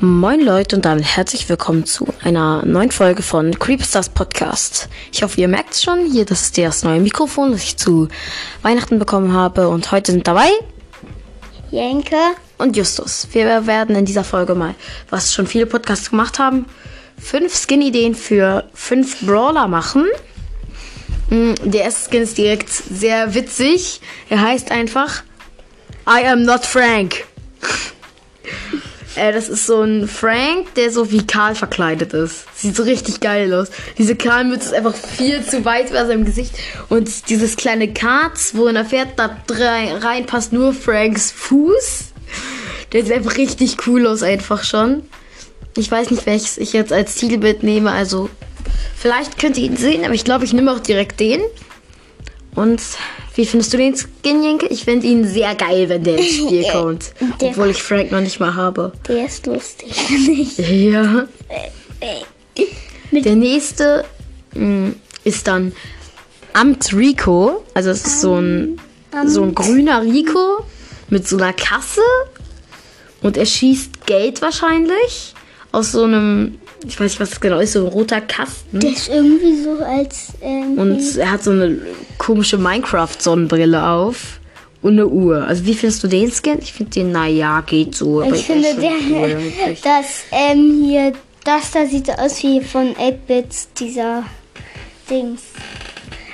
Moin Leute und damit herzlich willkommen zu einer neuen Folge von Creepstars Podcast. Ich hoffe, ihr merkt es schon, hier, das ist das neue Mikrofon, das ich zu Weihnachten bekommen habe und heute sind dabei Jenke. und Justus. Wir werden in dieser Folge mal, was schon viele Podcasts gemacht haben, fünf Skin-Ideen für fünf Brawler machen. Mm, Der erste Skin ist direkt sehr witzig. Er heißt einfach I am not Frank. Äh, das ist so ein Frank, der so wie Karl verkleidet ist. Sieht so richtig geil aus. Diese Karlmütze ist einfach viel zu weit bei seinem Gesicht. Und dieses kleine Karz, wo er fährt, da drei- rein passt nur Franks Fuß. Der sieht einfach richtig cool aus, einfach schon. Ich weiß nicht, welches ich jetzt als Titelbild nehme. Also, vielleicht könnt ihr ihn sehen, aber ich glaube, ich nehme auch direkt den. Und wie findest du den Skin, Jenke? Ich finde ihn sehr geil, wenn der ins Spiel kommt. Der- Obwohl ich Frank noch nicht mal habe. Der ist lustig, finde ich. Ja. Der nächste mh, ist dann Amt Rico. Also es ist so ein, so ein grüner Rico mit so einer Kasse. Und er schießt Geld wahrscheinlich aus so einem, ich weiß nicht, was das genau ist, so ein roter Kasten. Der ist irgendwie so als. Ähm, Und er hat so eine komische Minecraft-Sonnenbrille auf. Und eine Uhr. Also wie findest du den Skin? Ich finde den, naja, geht so. ich finde, der, cool das ähm, hier, das da sieht aus wie von 8-Bits, dieser Dings.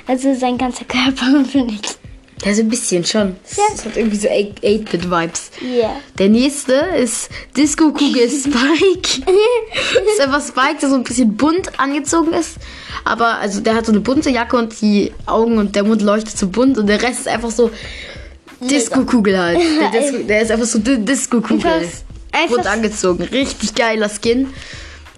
Also sein ganzer Körper, finde ich. Ja, so ein bisschen schon. Das hat irgendwie so 8-Bit-Vibes. Ja. Der nächste ist Disco Kugel Spike. das ist einfach Spike, der so ein bisschen bunt angezogen ist. Aber also der hat so eine bunte Jacke und die Augen und der Mund leuchtet so bunt und der Rest ist einfach so Disco Kugel halt. Der, Disco, der ist einfach so Di- Disco Kugel. Einfach- einfach- Bunt angezogen. Richtig geiler Skin.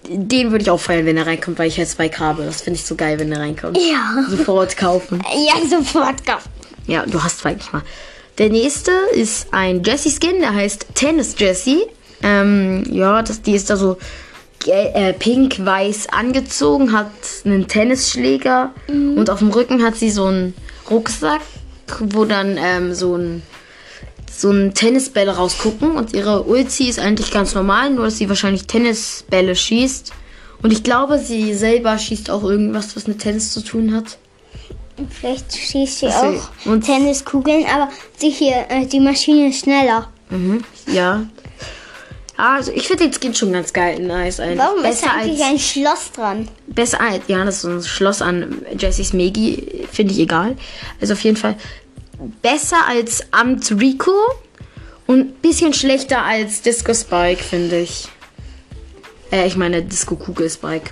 Den würde ich auch feiern, wenn er reinkommt, weil ich halt Spike habe. Das finde ich so geil, wenn er reinkommt. Ja. Sofort kaufen. Ja, sofort kaufen. Ja, du hast zwei nicht mal. Der nächste ist ein Jessie-Skin, der heißt Tennis Jessie. Ähm, ja, das, die ist da so äh, pink-weiß angezogen, hat einen Tennisschläger und auf dem Rücken hat sie so einen Rucksack, wo dann ähm, so ein so ein Tennisbälle rausgucken und ihre Ulti ist eigentlich ganz normal, nur dass sie wahrscheinlich Tennisbälle schießt. Und ich glaube, sie selber schießt auch irgendwas, was mit Tennis zu tun hat. Vielleicht schießt sie Ach so, auch und- Tenniskugeln, aber die hier, äh, die Maschine ist schneller. Mhm, ja. Also ich finde den Skin schon ganz geil, nice. Eigentlich. Warum ist besser da eigentlich als, ein Schloss dran? besser als, ja, das ist ein Schloss an Jessys Megi, finde ich egal. Also auf jeden Fall besser als Amt Rico und ein bisschen schlechter als Disco Spike, finde ich. Äh, ich meine Disco Kugel Spike.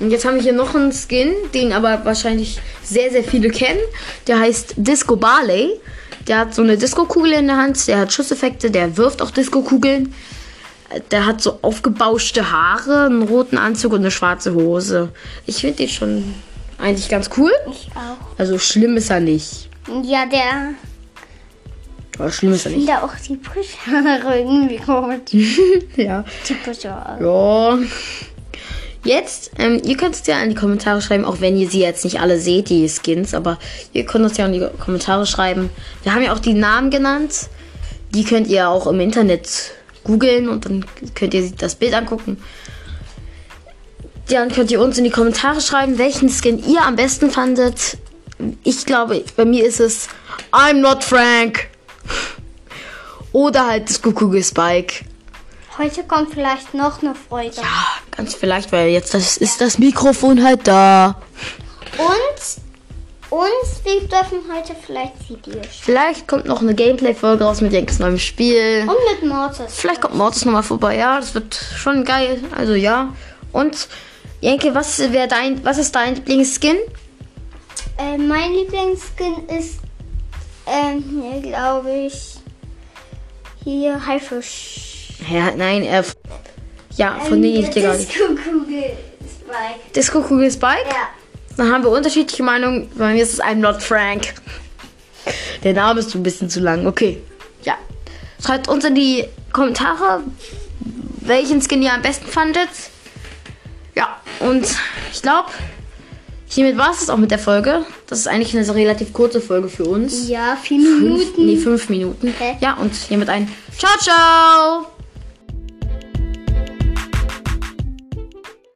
Und jetzt haben wir hier noch einen Skin, den aber wahrscheinlich sehr, sehr viele kennen. Der heißt Disco Barley. Der hat so eine Disco-Kugel in der Hand, der hat Schusseffekte, der wirft auch Disco-Kugeln. Der hat so aufgebauschte Haare, einen roten Anzug und eine schwarze Hose. Ich finde den schon eigentlich ganz cool. Ich auch. Also schlimm ist er nicht. Ja, der Aber schlimm ist er nicht. finde auch die Brüche irgendwie komisch. Ja. Die Brüche. Ja. Jetzt, ähm, ihr könnt es ja in die Kommentare schreiben, auch wenn ihr sie jetzt nicht alle seht, die Skins, aber ihr könnt uns ja in die Kommentare schreiben. Wir haben ja auch die Namen genannt. Die könnt ihr auch im Internet googeln und dann könnt ihr das Bild angucken. Dann könnt ihr uns in die Kommentare schreiben, welchen Skin ihr am besten fandet. Ich glaube, bei mir ist es I'm not Frank. Oder halt Disco Kugel Spike. Heute kommt vielleicht noch eine Freude. Ja, ganz vielleicht, weil jetzt das ist das Mikrofon halt da. Und, und wir dürfen heute vielleicht Videos spielen. Vielleicht kommt noch eine Gameplay-Folge raus mit Jenkes neuem Spiel. Und mit Mortis. Vielleicht kommt Mortis nochmal vorbei. Ja, das wird schon geil. Also ja. Und Jenke, was wäre dein, was ist dein Lieblingsskin? Äh, mein Lieblingsskin ist, ähm, hier glaube ich, hier Haifisch. Ja, nein, äh, ja, von denen ich dir gar nicht. Disco-Kugel Spike. Disco Kugel Spike? Ja. Dann haben wir unterschiedliche Meinungen. Bei mir ist es I'm not Frank. Der Name ist ein bisschen zu lang. Okay. Ja. Schreibt uns in die Kommentare, welchen Skin ihr am besten fandet. Ja, und ich glaube, hiermit war es auch mit der Folge. Das ist eigentlich eine relativ kurze Folge für uns. Ja, vier Fünf, Minuten. nee, fünf Minuten. Hä? Ja, und hiermit ein Ciao, ciao!